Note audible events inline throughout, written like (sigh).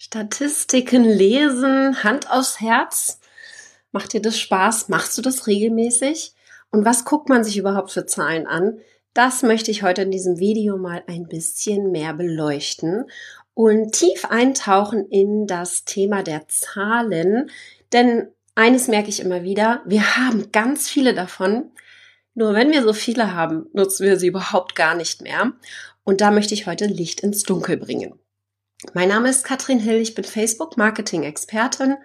Statistiken lesen, Hand aufs Herz. Macht dir das Spaß? Machst du das regelmäßig? Und was guckt man sich überhaupt für Zahlen an? Das möchte ich heute in diesem Video mal ein bisschen mehr beleuchten und tief eintauchen in das Thema der Zahlen. Denn eines merke ich immer wieder, wir haben ganz viele davon. Nur wenn wir so viele haben, nutzen wir sie überhaupt gar nicht mehr. Und da möchte ich heute Licht ins Dunkel bringen. Mein Name ist Katrin Hill, ich bin Facebook Marketing Expertin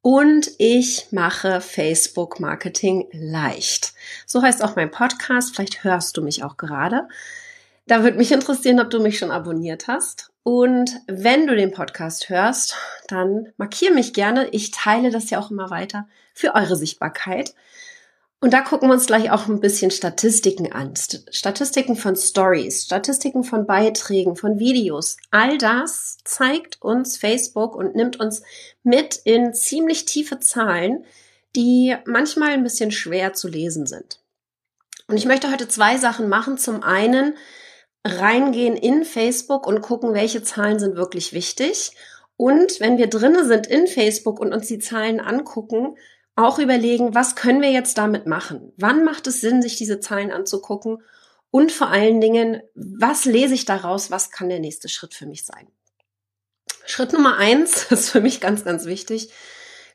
und ich mache Facebook Marketing leicht. So heißt auch mein Podcast, vielleicht hörst du mich auch gerade. Da würde mich interessieren, ob du mich schon abonniert hast. Und wenn du den Podcast hörst, dann markier mich gerne. Ich teile das ja auch immer weiter für eure Sichtbarkeit. Und da gucken wir uns gleich auch ein bisschen Statistiken an. Statistiken von Stories, Statistiken von Beiträgen, von Videos. All das zeigt uns Facebook und nimmt uns mit in ziemlich tiefe Zahlen, die manchmal ein bisschen schwer zu lesen sind. Und ich möchte heute zwei Sachen machen. Zum einen reingehen in Facebook und gucken, welche Zahlen sind wirklich wichtig. Und wenn wir drinnen sind in Facebook und uns die Zahlen angucken, auch überlegen, was können wir jetzt damit machen? Wann macht es Sinn, sich diese Zahlen anzugucken? Und vor allen Dingen, was lese ich daraus? Was kann der nächste Schritt für mich sein? Schritt Nummer eins (laughs) ist für mich ganz, ganz wichtig.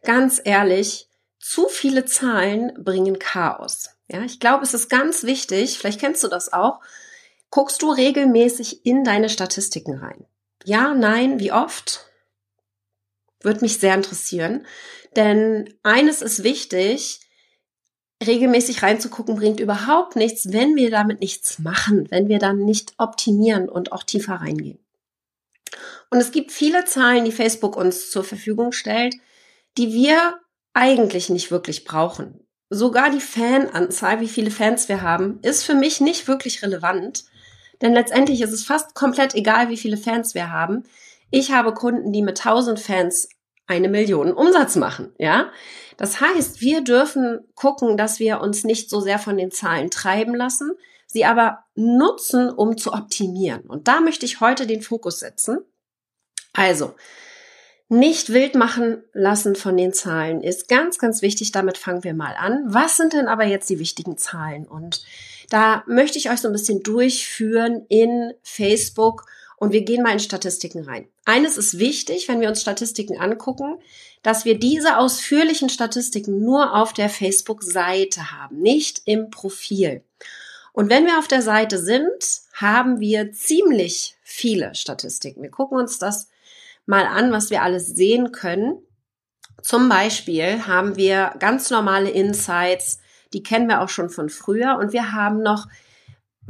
Ganz ehrlich, zu viele Zahlen bringen Chaos. Ja, ich glaube, es ist ganz wichtig, vielleicht kennst du das auch, guckst du regelmäßig in deine Statistiken rein. Ja, nein, wie oft? Würde mich sehr interessieren. Denn eines ist wichtig, regelmäßig reinzugucken bringt überhaupt nichts, wenn wir damit nichts machen, wenn wir dann nicht optimieren und auch tiefer reingehen. Und es gibt viele Zahlen, die Facebook uns zur Verfügung stellt, die wir eigentlich nicht wirklich brauchen. Sogar die Fananzahl, wie viele Fans wir haben, ist für mich nicht wirklich relevant, denn letztendlich ist es fast komplett egal, wie viele Fans wir haben. Ich habe Kunden, die mit 1000 Fans eine Million Umsatz machen, ja? Das heißt, wir dürfen gucken, dass wir uns nicht so sehr von den Zahlen treiben lassen, sie aber nutzen, um zu optimieren. Und da möchte ich heute den Fokus setzen. Also, nicht wild machen lassen von den Zahlen ist ganz, ganz wichtig. Damit fangen wir mal an. Was sind denn aber jetzt die wichtigen Zahlen? Und da möchte ich euch so ein bisschen durchführen in Facebook und wir gehen mal in Statistiken rein. Eines ist wichtig, wenn wir uns Statistiken angucken, dass wir diese ausführlichen Statistiken nur auf der Facebook-Seite haben, nicht im Profil. Und wenn wir auf der Seite sind, haben wir ziemlich viele Statistiken. Wir gucken uns das mal an, was wir alles sehen können. Zum Beispiel haben wir ganz normale Insights, die kennen wir auch schon von früher und wir haben noch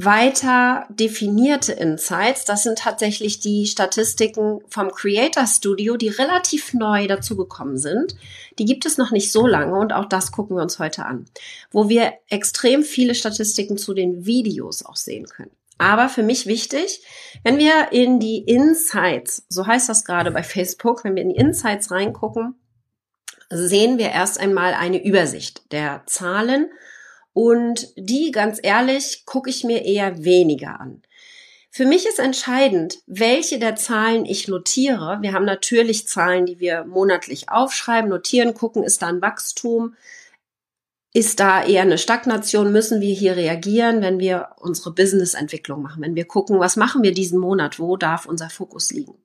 weiter definierte Insights. Das sind tatsächlich die Statistiken vom Creator Studio, die relativ neu dazugekommen sind. Die gibt es noch nicht so lange und auch das gucken wir uns heute an, wo wir extrem viele Statistiken zu den Videos auch sehen können. Aber für mich wichtig, wenn wir in die Insights, so heißt das gerade bei Facebook, wenn wir in die Insights reingucken, sehen wir erst einmal eine Übersicht der Zahlen und die, ganz ehrlich, gucke ich mir eher weniger an. Für mich ist entscheidend, welche der Zahlen ich notiere. Wir haben natürlich Zahlen, die wir monatlich aufschreiben, notieren, gucken, ist da ein Wachstum, ist da eher eine Stagnation, müssen wir hier reagieren, wenn wir unsere Businessentwicklung machen, wenn wir gucken, was machen wir diesen Monat, wo darf unser Fokus liegen.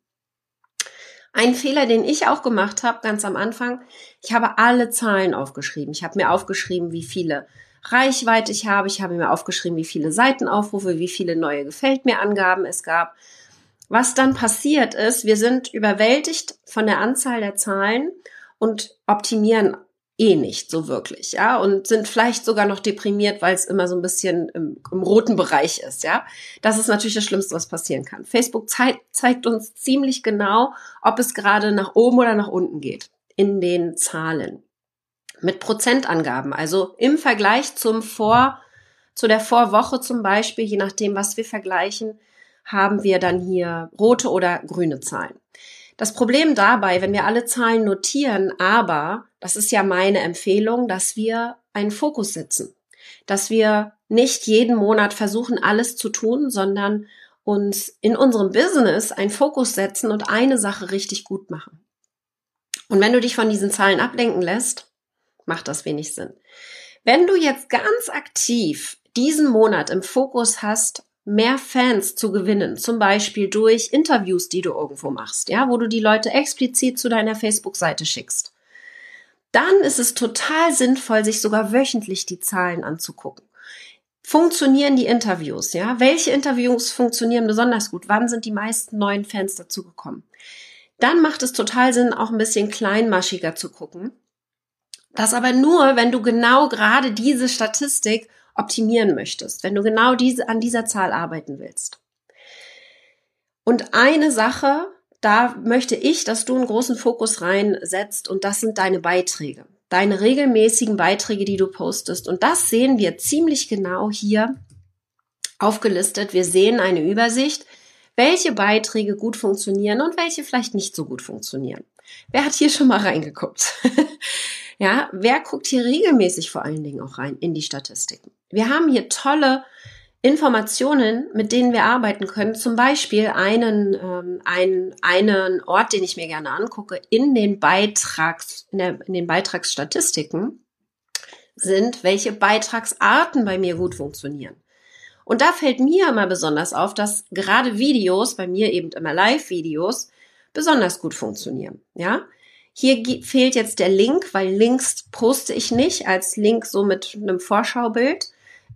Ein Fehler, den ich auch gemacht habe, ganz am Anfang, ich habe alle Zahlen aufgeschrieben. Ich habe mir aufgeschrieben, wie viele Reichweite ich habe. Ich habe mir aufgeschrieben, wie viele Seitenaufrufe, wie viele neue Gefällt mir Angaben es gab. Was dann passiert ist, wir sind überwältigt von der Anzahl der Zahlen und optimieren eh nicht so wirklich, ja, und sind vielleicht sogar noch deprimiert, weil es immer so ein bisschen im, im, roten Bereich ist, ja. Das ist natürlich das Schlimmste, was passieren kann. Facebook zeigt, zeigt uns ziemlich genau, ob es gerade nach oben oder nach unten geht in den Zahlen mit Prozentangaben. Also im Vergleich zum Vor, zu der Vorwoche zum Beispiel, je nachdem, was wir vergleichen, haben wir dann hier rote oder grüne Zahlen. Das Problem dabei, wenn wir alle Zahlen notieren, aber, das ist ja meine Empfehlung, dass wir einen Fokus setzen. Dass wir nicht jeden Monat versuchen, alles zu tun, sondern uns in unserem Business einen Fokus setzen und eine Sache richtig gut machen. Und wenn du dich von diesen Zahlen ablenken lässt, macht das wenig Sinn. Wenn du jetzt ganz aktiv diesen Monat im Fokus hast, mehr Fans zu gewinnen, zum Beispiel durch Interviews, die du irgendwo machst, ja, wo du die Leute explizit zu deiner Facebook-Seite schickst, dann ist es total sinnvoll, sich sogar wöchentlich die Zahlen anzugucken. Funktionieren die Interviews, ja? Welche Interviews funktionieren besonders gut? Wann sind die meisten neuen Fans dazugekommen? Dann macht es total Sinn, auch ein bisschen kleinmaschiger zu gucken. Das aber nur, wenn du genau gerade diese Statistik optimieren möchtest, wenn du genau diese, an dieser Zahl arbeiten willst. Und eine Sache, da möchte ich, dass du einen großen Fokus reinsetzt und das sind deine Beiträge. Deine regelmäßigen Beiträge, die du postest. Und das sehen wir ziemlich genau hier aufgelistet. Wir sehen eine Übersicht, welche Beiträge gut funktionieren und welche vielleicht nicht so gut funktionieren. Wer hat hier schon mal reingeguckt? (laughs) ja, wer guckt hier regelmäßig vor allen Dingen auch rein in die Statistiken? Wir haben hier tolle Informationen, mit denen wir arbeiten können. Zum Beispiel einen, ähm, einen, einen Ort, den ich mir gerne angucke, in den Beitrags, in, der, in den Beitragsstatistiken sind, welche Beitragsarten bei mir gut funktionieren. Und da fällt mir immer besonders auf, dass gerade Videos, bei mir eben immer Live-Videos, besonders gut funktionieren. Ja, hier fehlt jetzt der Link, weil Links poste ich nicht als Link so mit einem Vorschaubild.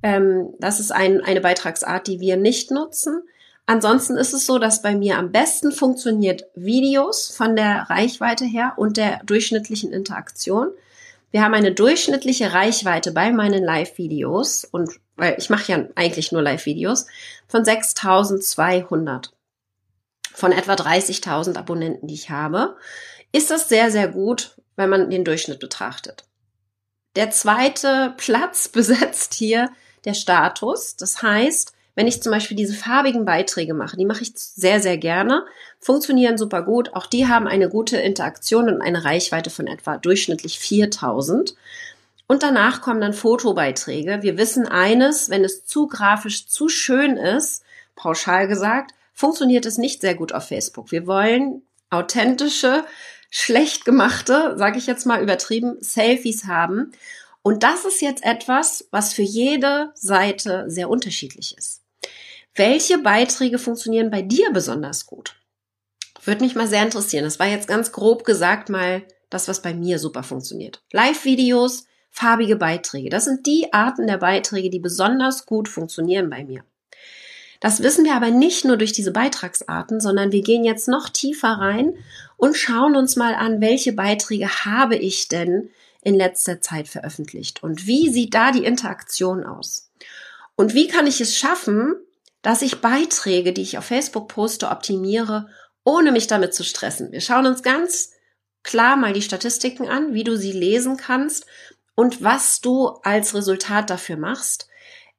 Ähm, das ist ein, eine Beitragsart, die wir nicht nutzen. Ansonsten ist es so, dass bei mir am besten funktioniert Videos von der Reichweite her und der durchschnittlichen Interaktion. Wir haben eine durchschnittliche Reichweite bei meinen Live-Videos und weil ich mache ja eigentlich nur Live-Videos von 6200 von etwa 30.000 Abonnenten, die ich habe, ist das sehr, sehr gut, wenn man den Durchschnitt betrachtet. Der zweite Platz (laughs) besetzt hier der Status. Das heißt, wenn ich zum Beispiel diese farbigen Beiträge mache, die mache ich sehr, sehr gerne, funktionieren super gut. Auch die haben eine gute Interaktion und eine Reichweite von etwa durchschnittlich 4000. Und danach kommen dann Fotobeiträge. Wir wissen eines, wenn es zu grafisch, zu schön ist, pauschal gesagt, funktioniert es nicht sehr gut auf Facebook. Wir wollen authentische, schlecht gemachte, sage ich jetzt mal übertrieben, Selfies haben. Und das ist jetzt etwas, was für jede Seite sehr unterschiedlich ist. Welche Beiträge funktionieren bei dir besonders gut? Würde mich mal sehr interessieren. Das war jetzt ganz grob gesagt mal das, was bei mir super funktioniert. Live-Videos, farbige Beiträge. Das sind die Arten der Beiträge, die besonders gut funktionieren bei mir. Das wissen wir aber nicht nur durch diese Beitragsarten, sondern wir gehen jetzt noch tiefer rein und schauen uns mal an, welche Beiträge habe ich denn in letzter Zeit veröffentlicht und wie sieht da die Interaktion aus? Und wie kann ich es schaffen, dass ich Beiträge, die ich auf Facebook poste, optimiere, ohne mich damit zu stressen? Wir schauen uns ganz klar mal die Statistiken an, wie du sie lesen kannst und was du als Resultat dafür machst.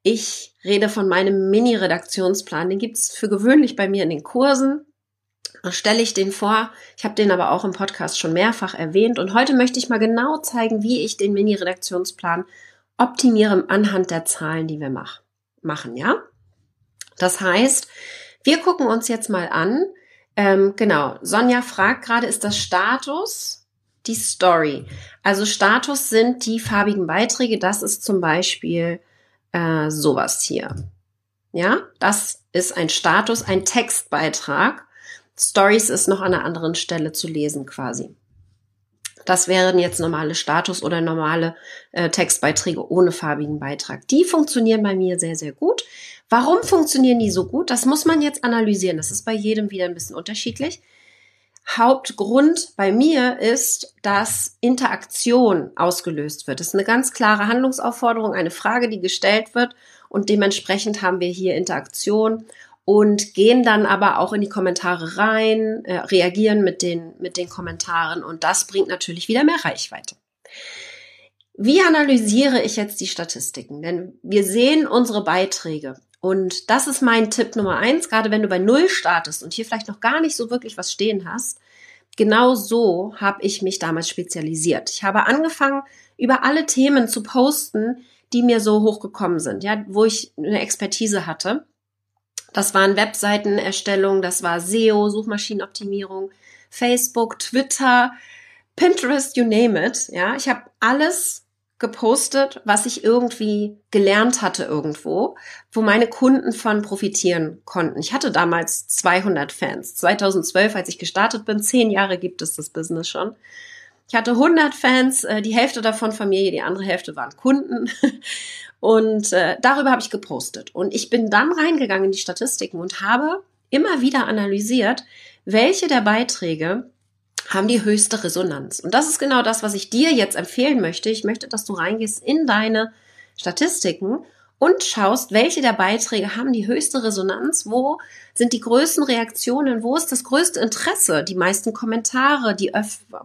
Ich rede von meinem Mini-Redaktionsplan. Den gibt's für gewöhnlich bei mir in den Kursen stelle ich den vor. Ich habe den aber auch im Podcast schon mehrfach erwähnt und heute möchte ich mal genau zeigen, wie ich den Mini-Redaktionsplan optimiere anhand der Zahlen, die wir mach, machen, ja? Das heißt, wir gucken uns jetzt mal an. Ähm, genau, Sonja fragt gerade, ist das Status die Story? Also Status sind die farbigen Beiträge. Das ist zum Beispiel äh, sowas hier. Ja, das ist ein Status, ein Textbeitrag. Stories ist noch an einer anderen Stelle zu lesen quasi. Das wären jetzt normale Status oder normale äh, Textbeiträge ohne farbigen Beitrag. Die funktionieren bei mir sehr, sehr gut. Warum funktionieren die so gut? Das muss man jetzt analysieren. Das ist bei jedem wieder ein bisschen unterschiedlich. Hauptgrund bei mir ist, dass Interaktion ausgelöst wird. Das ist eine ganz klare Handlungsaufforderung, eine Frage, die gestellt wird und dementsprechend haben wir hier Interaktion und gehen dann aber auch in die Kommentare rein, äh, reagieren mit den, mit den Kommentaren und das bringt natürlich wieder mehr Reichweite. Wie analysiere ich jetzt die Statistiken? Denn wir sehen unsere Beiträge und das ist mein Tipp Nummer eins, gerade wenn du bei Null startest und hier vielleicht noch gar nicht so wirklich was stehen hast. Genau so habe ich mich damals spezialisiert. Ich habe angefangen, über alle Themen zu posten, die mir so hochgekommen sind, ja, wo ich eine Expertise hatte Das waren Webseitenerstellung, das war SEO, Suchmaschinenoptimierung, Facebook, Twitter, Pinterest, you name it. Ja, ich habe alles gepostet, was ich irgendwie gelernt hatte irgendwo, wo meine Kunden von profitieren konnten. Ich hatte damals 200 Fans. 2012, als ich gestartet bin, zehn Jahre gibt es das Business schon. Ich hatte 100 Fans, äh, die Hälfte davon Familie, die andere Hälfte waren Kunden. (laughs) Und äh, darüber habe ich gepostet. Und ich bin dann reingegangen in die Statistiken und habe immer wieder analysiert, welche der Beiträge haben die höchste Resonanz. Und das ist genau das, was ich dir jetzt empfehlen möchte. Ich möchte, dass du reingehst in deine Statistiken und schaust, welche der Beiträge haben die höchste Resonanz, wo sind die größten Reaktionen, wo ist das größte Interesse, die meisten Kommentare, die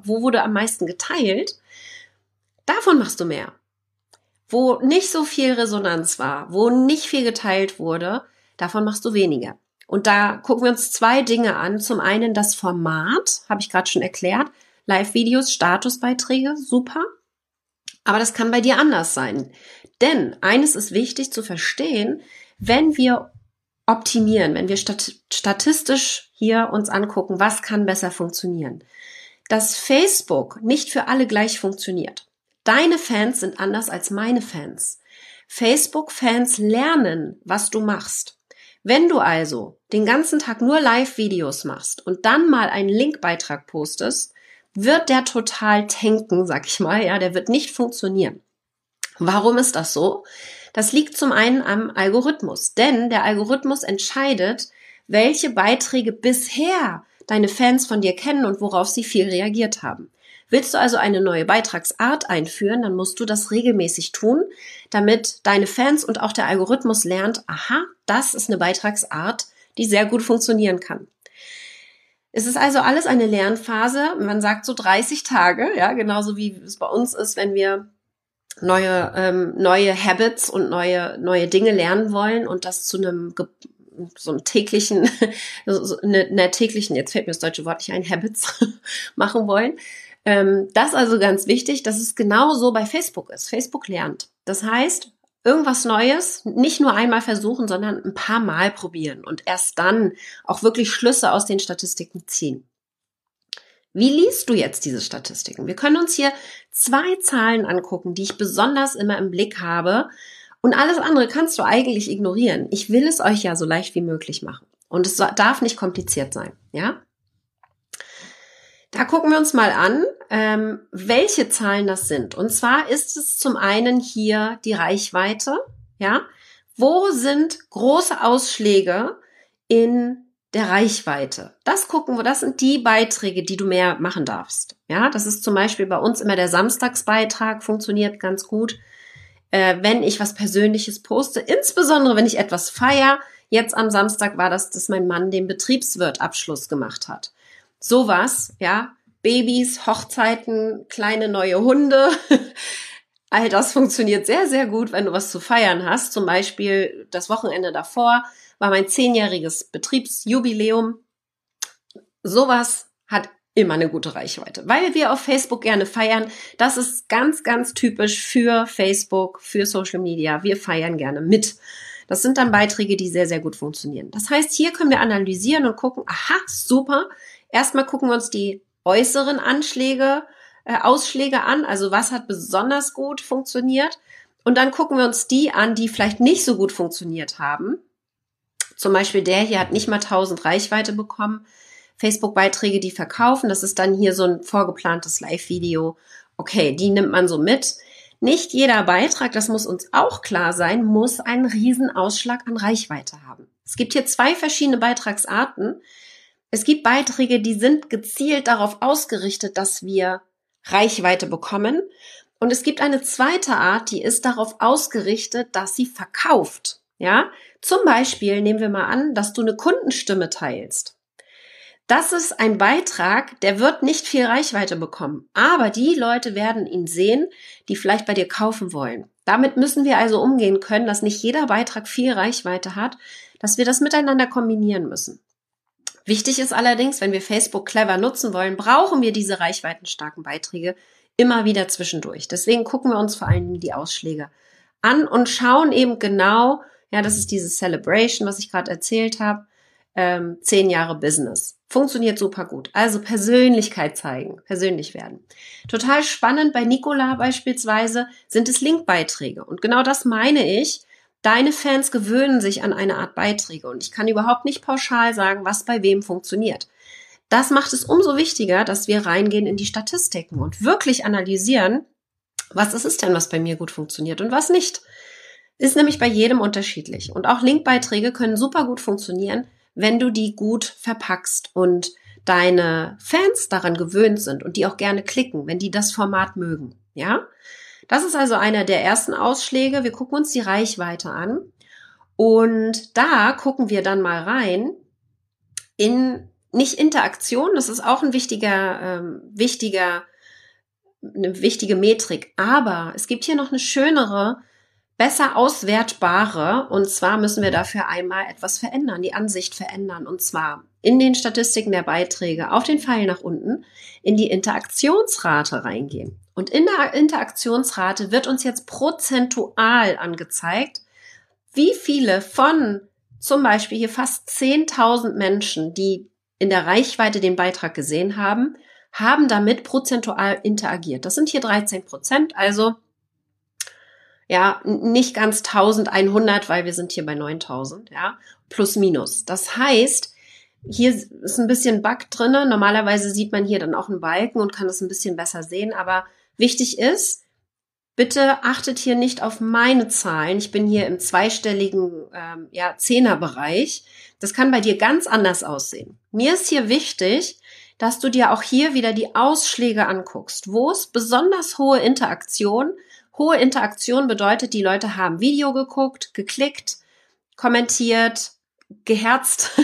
wo wurde am meisten geteilt. Davon machst du mehr. Wo nicht so viel Resonanz war, wo nicht viel geteilt wurde, davon machst du weniger. Und da gucken wir uns zwei Dinge an. Zum einen das Format, habe ich gerade schon erklärt. Live-Videos, Statusbeiträge, super. Aber das kann bei dir anders sein. Denn eines ist wichtig zu verstehen, wenn wir optimieren, wenn wir stat statistisch hier uns angucken, was kann besser funktionieren. Dass Facebook nicht für alle gleich funktioniert. Deine Fans sind anders als meine Fans. Facebook-Fans lernen, was du machst. Wenn du also den ganzen Tag nur Live-Videos machst und dann mal einen Linkbeitrag postest, wird der total tanken, sag ich mal, ja, der wird nicht funktionieren. Warum ist das so? Das liegt zum einen am Algorithmus, denn der Algorithmus entscheidet, welche Beiträge bisher deine Fans von dir kennen und worauf sie viel reagiert haben. Willst du also eine neue Beitragsart einführen, dann musst du das regelmäßig tun, damit deine Fans und auch der Algorithmus lernt, aha, das ist eine Beitragsart, die sehr gut funktionieren kann. Es ist also alles eine Lernphase. Man sagt so 30 Tage, ja, genauso wie es bei uns ist, wenn wir neue ähm, neue Habits und neue neue Dinge lernen wollen und das zu einem so einem täglichen, (laughs) so eine, einer täglichen, jetzt fällt mir das deutsche Wort nicht ein, Habits (laughs) machen wollen, ähm, das ist also ganz wichtig, dass es genauso bei Facebook ist. Facebook lernt. Das heißt, irgendwas Neues nicht nur einmal versuchen, sondern ein paar Mal probieren und erst dann auch wirklich Schlüsse aus den Statistiken ziehen. Wie liest du jetzt diese Statistiken? Wir können uns hier zwei Zahlen angucken, die ich besonders immer im Blick habe. Und alles andere kannst du eigentlich ignorieren. Ich will es euch ja so leicht wie möglich machen. Und es darf nicht kompliziert sein, ja? Da gucken wir uns mal an, ähm, welche Zahlen das sind. Und zwar ist es zum einen hier die Reichweite, ja. Wo sind große Ausschläge in der Reichweite? Das gucken wir, das sind die Beiträge, die du mehr machen darfst. Ja, das ist zum Beispiel bei uns immer der Samstagsbeitrag, funktioniert ganz gut. Äh, wenn ich was Persönliches poste, insbesondere wenn ich etwas feier. Jetzt am Samstag war das, dass mein Mann den Betriebswirtabschluss gemacht hat sowas, ja, Babys, Hochzeiten, kleine neue Hunde. (laughs) All das funktioniert sehr, sehr gut, wenn du was zu feiern hast. Zum Beispiel das Wochenende davor war mein zehnjähriges Betriebsjubiläum. Sowas hat immer eine gute Reichweite, weil wir auf Facebook gerne feiern. Das ist ganz, ganz typisch für Facebook, für Social Media. Wir feiern gerne mit. Das sind dann Beiträge, die sehr, sehr gut funktionieren. Das heißt, hier können wir analysieren und gucken, aha, super, Erstmal gucken wir uns die äußeren Anschläge, äh, Ausschläge an. Also was hat besonders gut funktioniert? Und dann gucken wir uns die an, die vielleicht nicht so gut funktioniert haben. Zum Beispiel der hier hat nicht mal 1000 Reichweite bekommen. Facebook-Beiträge, die verkaufen. Das ist dann hier so ein vorgeplantes Live-Video. Okay, die nimmt man so mit. Nicht jeder Beitrag, das muss uns auch klar sein, muss einen riesen Ausschlag an Reichweite haben. Es gibt hier zwei verschiedene Beitragsarten. Es gibt Beiträge, die sind gezielt darauf ausgerichtet, dass wir Reichweite bekommen. Und es gibt eine zweite Art, die ist darauf ausgerichtet, dass sie verkauft. Ja, zum Beispiel nehmen wir mal an, dass du eine Kundenstimme teilst. Das ist ein Beitrag, der wird nicht viel Reichweite bekommen, aber die Leute werden ihn sehen, die vielleicht bei dir kaufen wollen. Damit müssen wir also umgehen können, dass nicht jeder Beitrag viel Reichweite hat, dass wir das miteinander kombinieren müssen. Wichtig ist allerdings, wenn wir Facebook clever nutzen wollen, brauchen wir diese reichweitenstarken Beiträge immer wieder zwischendurch. Deswegen gucken wir uns vor allen Dingen die Ausschläge an und schauen eben genau, Ja, das ist dieses Celebration, was ich gerade erzählt habe. Ähm, zehn Jahre Business. Funktioniert super gut. Also Persönlichkeit zeigen, persönlich werden. Total spannend bei Nicola beispielsweise sind es Linkbeiträge. Und genau das meine ich. Deine Fans gewöhnen sich an eine Art Beiträge und ich kann überhaupt nicht pauschal sagen, was bei wem funktioniert. Das macht es umso wichtiger, dass wir reingehen in die Statistiken und wirklich analysieren, was ist es denn, was bei mir gut funktioniert und was nicht. Ist nämlich bei jedem unterschiedlich. Und auch Linkbeiträge können super gut funktionieren, wenn du die gut verpackst und deine Fans daran gewöhnt sind und die auch gerne klicken, wenn die das Format mögen. Ja? Das ist also einer der ersten Ausschläge. Wir gucken uns die Reichweite an. Und da gucken wir dann mal rein in nicht Interaktion, das ist auch ein wichtiger, ähm, wichtiger, eine wichtige Metrik. Aber es gibt hier noch eine schönere, besser auswertbare. Und zwar müssen wir dafür einmal etwas verändern, die Ansicht verändern. Und zwar in den Statistiken der Beiträge auf den Pfeil nach unten in die Interaktionsrate reingehen. Und in der Interaktionsrate wird uns jetzt prozentual angezeigt, wie viele von zum Beispiel hier fast 10.000 Menschen, die in der Reichweite den Beitrag gesehen haben, haben damit prozentual interagiert. Das sind hier 13 Prozent, also ja, nicht ganz 1100, weil wir sind hier bei 9000, ja, plus minus. Das heißt, hier ist ein bisschen Bug drinne. Normalerweise sieht man hier dann auch einen Balken und kann es ein bisschen besser sehen, aber wichtig ist, Bitte achtet hier nicht auf meine Zahlen. Ich bin hier im zweistelligen ähm, ja, Zehnerbereich. Das kann bei dir ganz anders aussehen. Mir ist hier wichtig, dass du dir auch hier wieder die Ausschläge anguckst. Wo ist besonders hohe Interaktion? Hohe Interaktion bedeutet, die Leute haben Video geguckt, geklickt, kommentiert, geherzt. (laughs)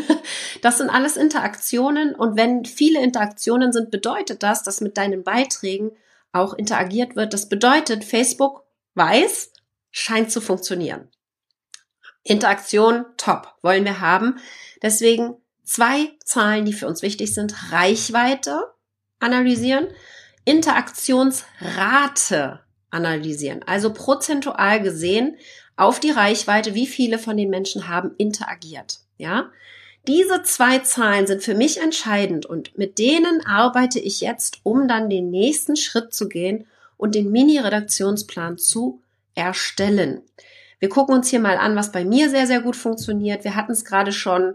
Das sind alles Interaktionen. Und wenn viele Interaktionen sind, bedeutet das, dass mit deinen Beiträgen auch interagiert wird. Das bedeutet, Facebook weiß, scheint zu funktionieren. Interaktion, top, wollen wir haben. Deswegen zwei Zahlen, die für uns wichtig sind. Reichweite analysieren, Interaktionsrate analysieren. Also prozentual gesehen auf die Reichweite, wie viele von den Menschen haben interagiert. Ja, diese zwei Zahlen sind für mich entscheidend und mit denen arbeite ich jetzt, um dann den nächsten Schritt zu gehen und den Mini-Redaktionsplan zu erstellen. Wir gucken uns hier mal an, was bei mir sehr, sehr gut funktioniert. Wir hatten es gerade schon.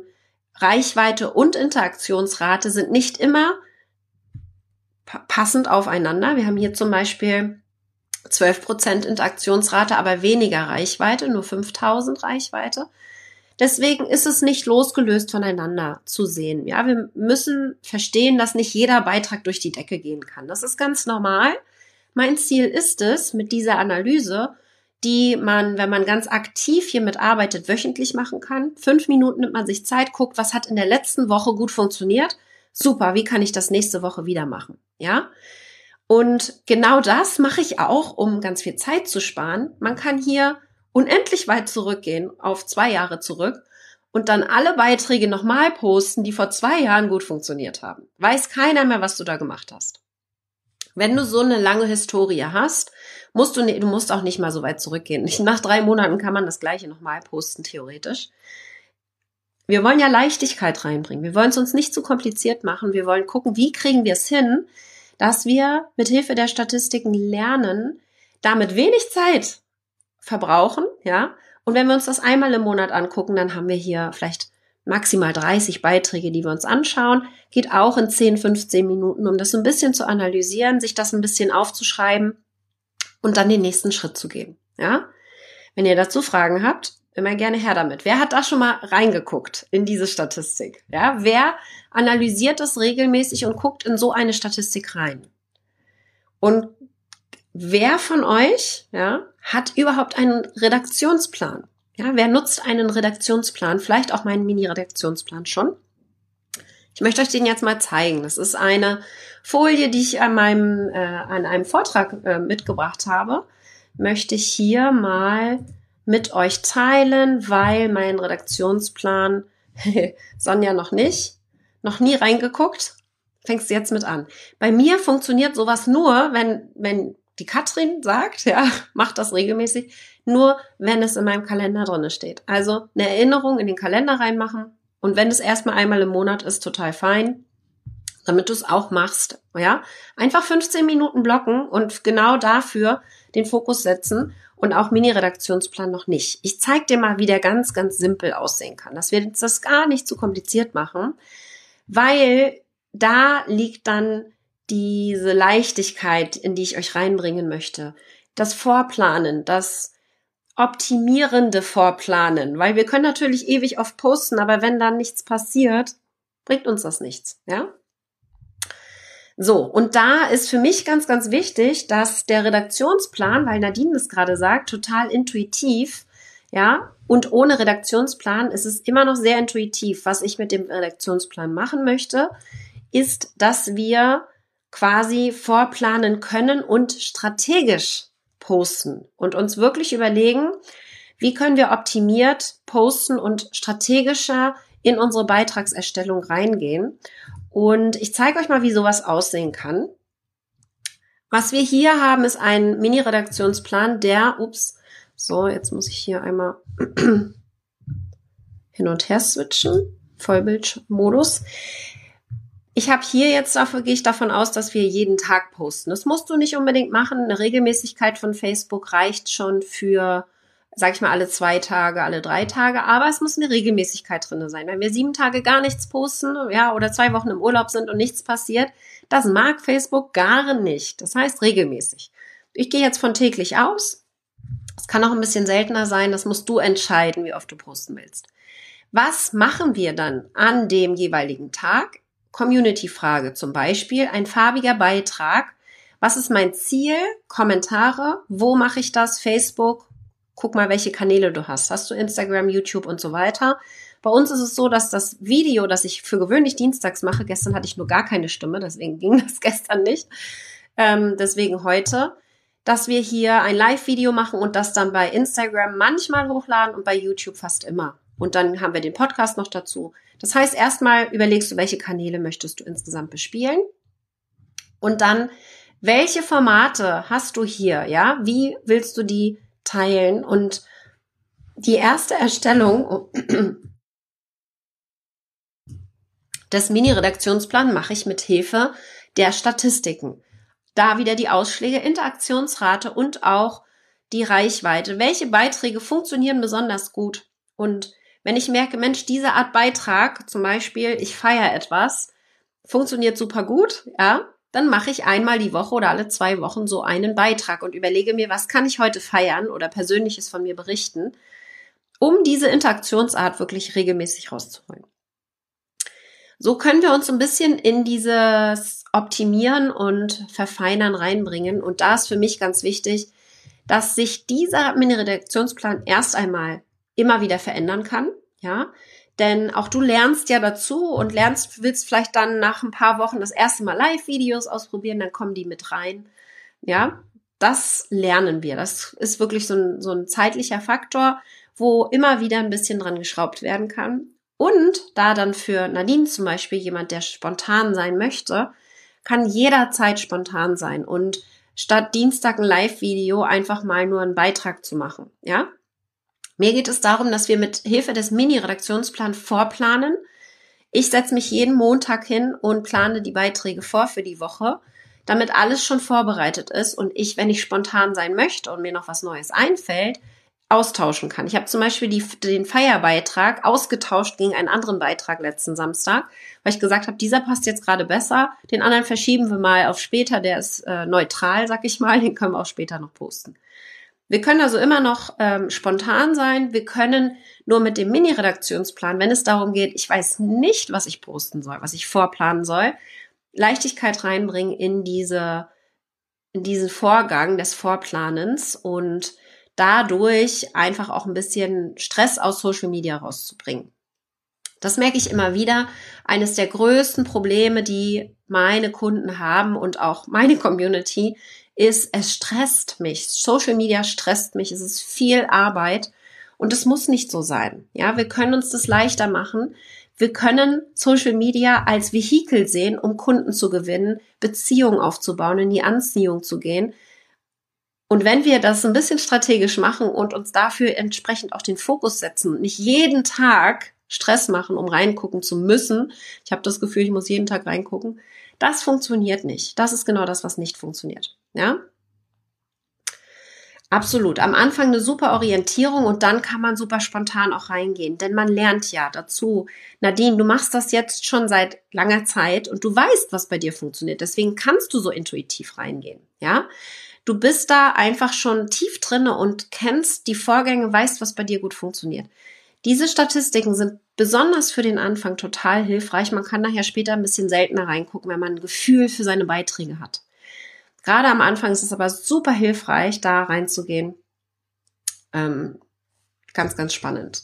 Reichweite und Interaktionsrate sind nicht immer passend aufeinander. Wir haben hier zum Beispiel 12% Interaktionsrate, aber weniger Reichweite, nur 5000 Reichweite. Deswegen ist es nicht losgelöst voneinander zu sehen. Ja, wir müssen verstehen, dass nicht jeder Beitrag durch die Decke gehen kann. Das ist ganz normal. Mein Ziel ist es, mit dieser Analyse, die man, wenn man ganz aktiv hiermit arbeitet, wöchentlich machen kann. Fünf Minuten nimmt man sich Zeit, guckt, was hat in der letzten Woche gut funktioniert. Super, wie kann ich das nächste Woche wieder machen? Ja? Und genau das mache ich auch, um ganz viel Zeit zu sparen. Man kann hier unendlich weit zurückgehen, auf zwei Jahre zurück und dann alle Beiträge nochmal posten, die vor zwei Jahren gut funktioniert haben. Weiß keiner mehr, was du da gemacht hast. Wenn du so eine lange Historie hast, musst du, du musst auch nicht mal so weit zurückgehen. Nach drei Monaten kann man das gleiche nochmal posten, theoretisch. Wir wollen ja Leichtigkeit reinbringen. Wir wollen es uns nicht zu kompliziert machen. Wir wollen gucken, wie kriegen wir es hin, dass wir mit Hilfe der Statistiken lernen, damit wenig Zeit verbrauchen, ja. Und wenn wir uns das einmal im Monat angucken, dann haben wir hier vielleicht maximal 30 Beiträge, die wir uns anschauen. Geht auch in 10, 15 Minuten, um das ein bisschen zu analysieren, sich das ein bisschen aufzuschreiben und dann den nächsten Schritt zu gehen, ja. Wenn ihr dazu Fragen habt, immer gerne her damit. Wer hat da schon mal reingeguckt in diese Statistik? Ja, wer analysiert das regelmäßig und guckt in so eine Statistik rein? Und wer von euch, ja, hat überhaupt einen Redaktionsplan? Ja, wer nutzt einen Redaktionsplan? Vielleicht auch meinen Mini-Redaktionsplan schon. Ich möchte euch den jetzt mal zeigen. Das ist eine Folie, die ich an meinem, äh, an einem Vortrag äh, mitgebracht habe. Möchte ich hier mal mit euch teilen, weil mein Redaktionsplan (laughs) Sonja noch nicht, noch nie reingeguckt. Fängst du jetzt mit an. Bei mir funktioniert sowas nur, wenn, wenn die Katrin sagt, ja, (laughs) macht das regelmäßig, nur wenn es in meinem Kalender drinne steht. Also eine Erinnerung in den Kalender reinmachen und wenn es erstmal einmal im Monat ist, total fein, damit du es auch machst, ja. Einfach 15 Minuten blocken und genau dafür den Fokus setzen und auch Mini-Redaktionsplan noch nicht. Ich zeige dir mal, wie der ganz, ganz simpel aussehen kann, dass wir das gar nicht zu kompliziert machen, weil da liegt dann diese Leichtigkeit, in die ich euch reinbringen möchte. Das Vorplanen, das optimierende Vorplanen, weil wir können natürlich ewig oft posten, aber wenn dann nichts passiert, bringt uns das nichts, ja? So, und da ist für mich ganz, ganz wichtig, dass der Redaktionsplan, weil Nadine das gerade sagt, total intuitiv, ja, und ohne Redaktionsplan ist es immer noch sehr intuitiv. Was ich mit dem Redaktionsplan machen möchte, ist, dass wir quasi vorplanen können und strategisch posten und uns wirklich überlegen, wie können wir optimiert posten und strategischer in unsere Beitragserstellung reingehen. Und ich zeige euch mal, wie sowas aussehen kann. Was wir hier haben, ist ein Mini-Redaktionsplan, der, ups, so, jetzt muss ich hier einmal (clears throat) hin und her switchen, Vollbildmodus. Ich habe hier jetzt, dafür gehe ich davon aus, dass wir jeden Tag posten. Das musst du nicht unbedingt machen. Eine Regelmäßigkeit von Facebook reicht schon für, sag ich mal, alle zwei Tage, alle drei Tage. Aber es muss eine Regelmäßigkeit drinne sein. Wenn wir sieben Tage gar nichts posten, ja, oder zwei Wochen im Urlaub sind und nichts passiert, das mag Facebook gar nicht. Das heißt regelmäßig. Ich gehe jetzt von täglich aus. Es kann auch ein bisschen seltener sein. Das musst du entscheiden, wie oft du posten willst. Was machen wir dann an dem jeweiligen Tag? Community-Frage zum Beispiel, ein farbiger Beitrag. Was ist mein Ziel? Kommentare. Wo mache ich das? Facebook. Guck mal, welche Kanäle du hast. Hast du Instagram, YouTube und so weiter? Bei uns ist es so, dass das Video, das ich für gewöhnlich dienstags mache, gestern hatte ich nur gar keine Stimme, deswegen ging (laughs) das gestern nicht. Ähm, deswegen heute, dass wir hier ein Live-Video machen und das dann bei Instagram manchmal hochladen und bei YouTube fast immer. Und dann haben wir den Podcast noch dazu. Das heißt, erstmal überlegst du, welche Kanäle möchtest du insgesamt bespielen. Und dann, welche Formate hast du hier? Ja, wie willst du die teilen? Und die erste Erstellung des Mini-Redaktionsplans mache ich mit Hilfe der Statistiken. Da wieder die Ausschläge, Interaktionsrate und auch die Reichweite. Welche Beiträge funktionieren besonders gut? Und wenn ich merke, Mensch, diese Art Beitrag, zum Beispiel, ich feiere etwas, funktioniert super gut, ja, dann mache ich einmal die Woche oder alle zwei Wochen so einen Beitrag und überlege mir, was kann ich heute feiern oder Persönliches von mir berichten, um diese Interaktionsart wirklich regelmäßig rauszuholen. So können wir uns ein bisschen in dieses Optimieren und Verfeinern reinbringen. Und da ist für mich ganz wichtig, dass sich dieser Mini-Redaktionsplan erst einmal immer wieder verändern kann, ja. Denn auch du lernst ja dazu und lernst, willst vielleicht dann nach ein paar Wochen das erste Mal Live-Videos ausprobieren, dann kommen die mit rein. Ja, das lernen wir. Das ist wirklich so ein, so ein zeitlicher Faktor, wo immer wieder ein bisschen dran geschraubt werden kann. Und da dann für Nadine zum Beispiel jemand, der spontan sein möchte, kann jederzeit spontan sein und statt Dienstag ein Live-Video einfach mal nur einen Beitrag zu machen. Ja, mir geht es darum, dass wir mit Hilfe des Mini-Redaktionsplans vorplanen. Ich setze mich jeden Montag hin und plane die Beiträge vor für die Woche, damit alles schon vorbereitet ist und ich, wenn ich spontan sein möchte und mir noch was Neues einfällt, austauschen kann. Ich habe zum Beispiel die, den Feierbeitrag ausgetauscht gegen einen anderen Beitrag letzten Samstag, weil ich gesagt habe, dieser passt jetzt gerade besser, den anderen verschieben wir mal auf später, der ist äh, neutral, sag ich mal, den können wir auch später noch posten. Wir können also immer noch ähm, spontan sein. Wir können nur mit dem Mini-Redaktionsplan, wenn es darum geht, ich weiß nicht, was ich posten soll, was ich vorplanen soll, Leichtigkeit reinbringen in diese, in diesen Vorgang des Vorplanens und dadurch einfach auch ein bisschen Stress aus Social Media rauszubringen. Das merke ich immer wieder. Eines der größten Probleme, die meine Kunden haben und auch meine Community, ist, es stresst mich. Social Media stresst mich. Es ist viel Arbeit und es muss nicht so sein. Ja, wir können uns das leichter machen. Wir können Social Media als Vehikel sehen, um Kunden zu gewinnen, Beziehungen aufzubauen, in die Anziehung zu gehen. Und wenn wir das ein bisschen strategisch machen und uns dafür entsprechend auch den Fokus setzen, nicht jeden Tag Stress machen, um reingucken zu müssen, ich habe das Gefühl, ich muss jeden Tag reingucken, das funktioniert nicht. Das ist genau das, was nicht funktioniert. Ja? Absolut. Am Anfang eine super Orientierung und dann kann man super spontan auch reingehen, denn man lernt ja dazu. Nadine, du machst das jetzt schon seit langer Zeit und du weißt, was bei dir funktioniert. Deswegen kannst du so intuitiv reingehen. Ja? Du bist da einfach schon tief drinne und kennst die Vorgänge, weißt, was bei dir gut funktioniert. Diese Statistiken sind besonders für den Anfang total hilfreich. Man kann nachher später ein bisschen seltener reingucken, wenn man ein Gefühl für seine Beiträge hat. Gerade am Anfang ist es aber super hilfreich, da reinzugehen. Ähm, ganz, ganz spannend.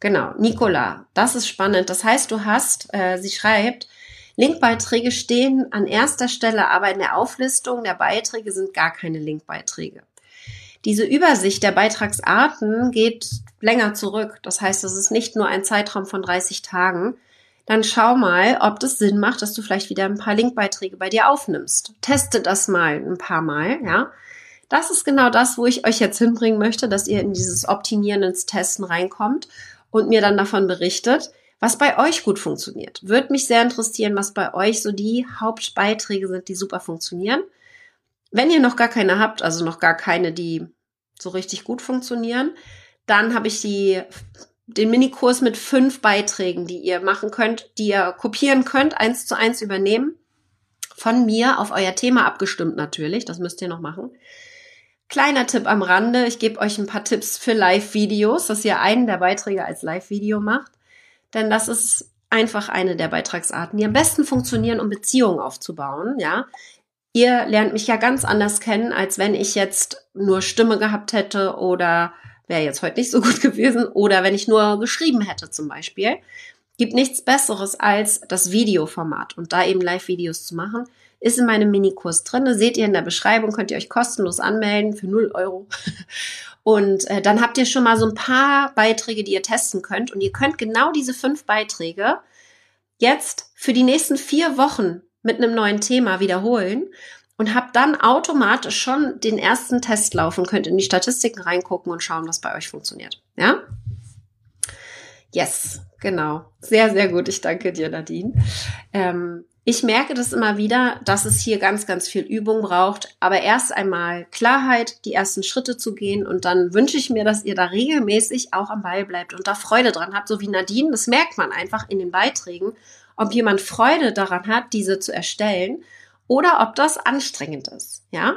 Genau, Nicola, das ist spannend. Das heißt, du hast, äh, sie schreibt, Linkbeiträge stehen an erster Stelle, aber in der Auflistung der Beiträge sind gar keine Linkbeiträge. Diese Übersicht der Beitragsarten geht länger zurück. Das heißt, es ist nicht nur ein Zeitraum von 30 Tagen, dann schau mal, ob das Sinn macht, dass du vielleicht wieder ein paar Linkbeiträge bei dir aufnimmst. Teste das mal ein paar Mal, ja. Das ist genau das, wo ich euch jetzt hinbringen möchte, dass ihr in dieses Optimieren ins Testen reinkommt und mir dann davon berichtet, was bei euch gut funktioniert. Würde mich sehr interessieren, was bei euch so die Hauptbeiträge sind, die super funktionieren. Wenn ihr noch gar keine habt, also noch gar keine, die so richtig gut funktionieren, dann habe ich die den Minikurs mit fünf Beiträgen, die ihr machen könnt, die ihr kopieren könnt, eins zu eins übernehmen. Von mir auf euer Thema abgestimmt natürlich. Das müsst ihr noch machen. Kleiner Tipp am Rande. Ich gebe euch ein paar Tipps für Live-Videos, dass ihr einen der Beiträge als Live-Video macht. Denn das ist einfach eine der Beitragsarten, die am besten funktionieren, um Beziehungen aufzubauen, ja. Ihr lernt mich ja ganz anders kennen, als wenn ich jetzt nur Stimme gehabt hätte oder wäre jetzt heute nicht so (laughs) gut gewesen. Oder wenn ich nur geschrieben hätte zum Beispiel. Gibt nichts Besseres als das Videoformat und da eben Live-Videos zu machen. Ist in meinem Minikurs drin. Seht ihr in der Beschreibung, könnt ihr euch kostenlos anmelden für 0 Euro. (laughs) Und äh, dann habt ihr schon mal so ein paar Beiträge, die ihr testen könnt. Und ihr könnt genau diese fünf Beiträge jetzt für die nächsten vier Wochen mit einem neuen Thema wiederholen und habt dann automatisch schon den ersten Test laufen, könnt in die Statistiken reingucken und schauen, was bei euch funktioniert. Ja? Yes, genau. Sehr, sehr gut. Ich danke dir, Nadine. Ähm, ich merke das immer wieder, dass es hier ganz, ganz viel Übung braucht. Aber erst einmal Klarheit, die ersten Schritte zu gehen. Und dann wünsche ich mir, dass ihr da regelmäßig auch am Ball bleibt und da Freude dran habt, so wie Nadine. Das merkt man einfach in den Beiträgen, ob jemand Freude daran hat, diese zu erstellen oder ob das anstrengend ist, ja?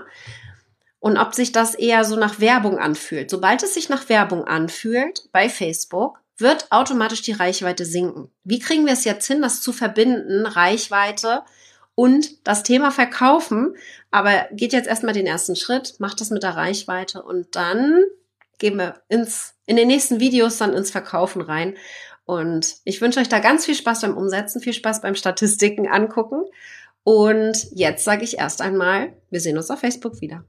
Und ob sich das eher so nach Werbung anfühlt. Sobald es sich nach Werbung anfühlt bei Facebook, wird automatisch die Reichweite sinken. Wie kriegen wir es jetzt hin, das zu verbinden, Reichweite und das Thema Verkaufen? Aber geht jetzt erstmal den ersten Schritt, macht das mit der Reichweite und dann gehen wir ins, in den nächsten Videos dann ins Verkaufen rein. Und ich wünsche euch da ganz viel Spaß beim Umsetzen, viel Spaß beim Statistiken angucken und jetzt sage ich erst einmal, wir sehen uns auf Facebook wieder.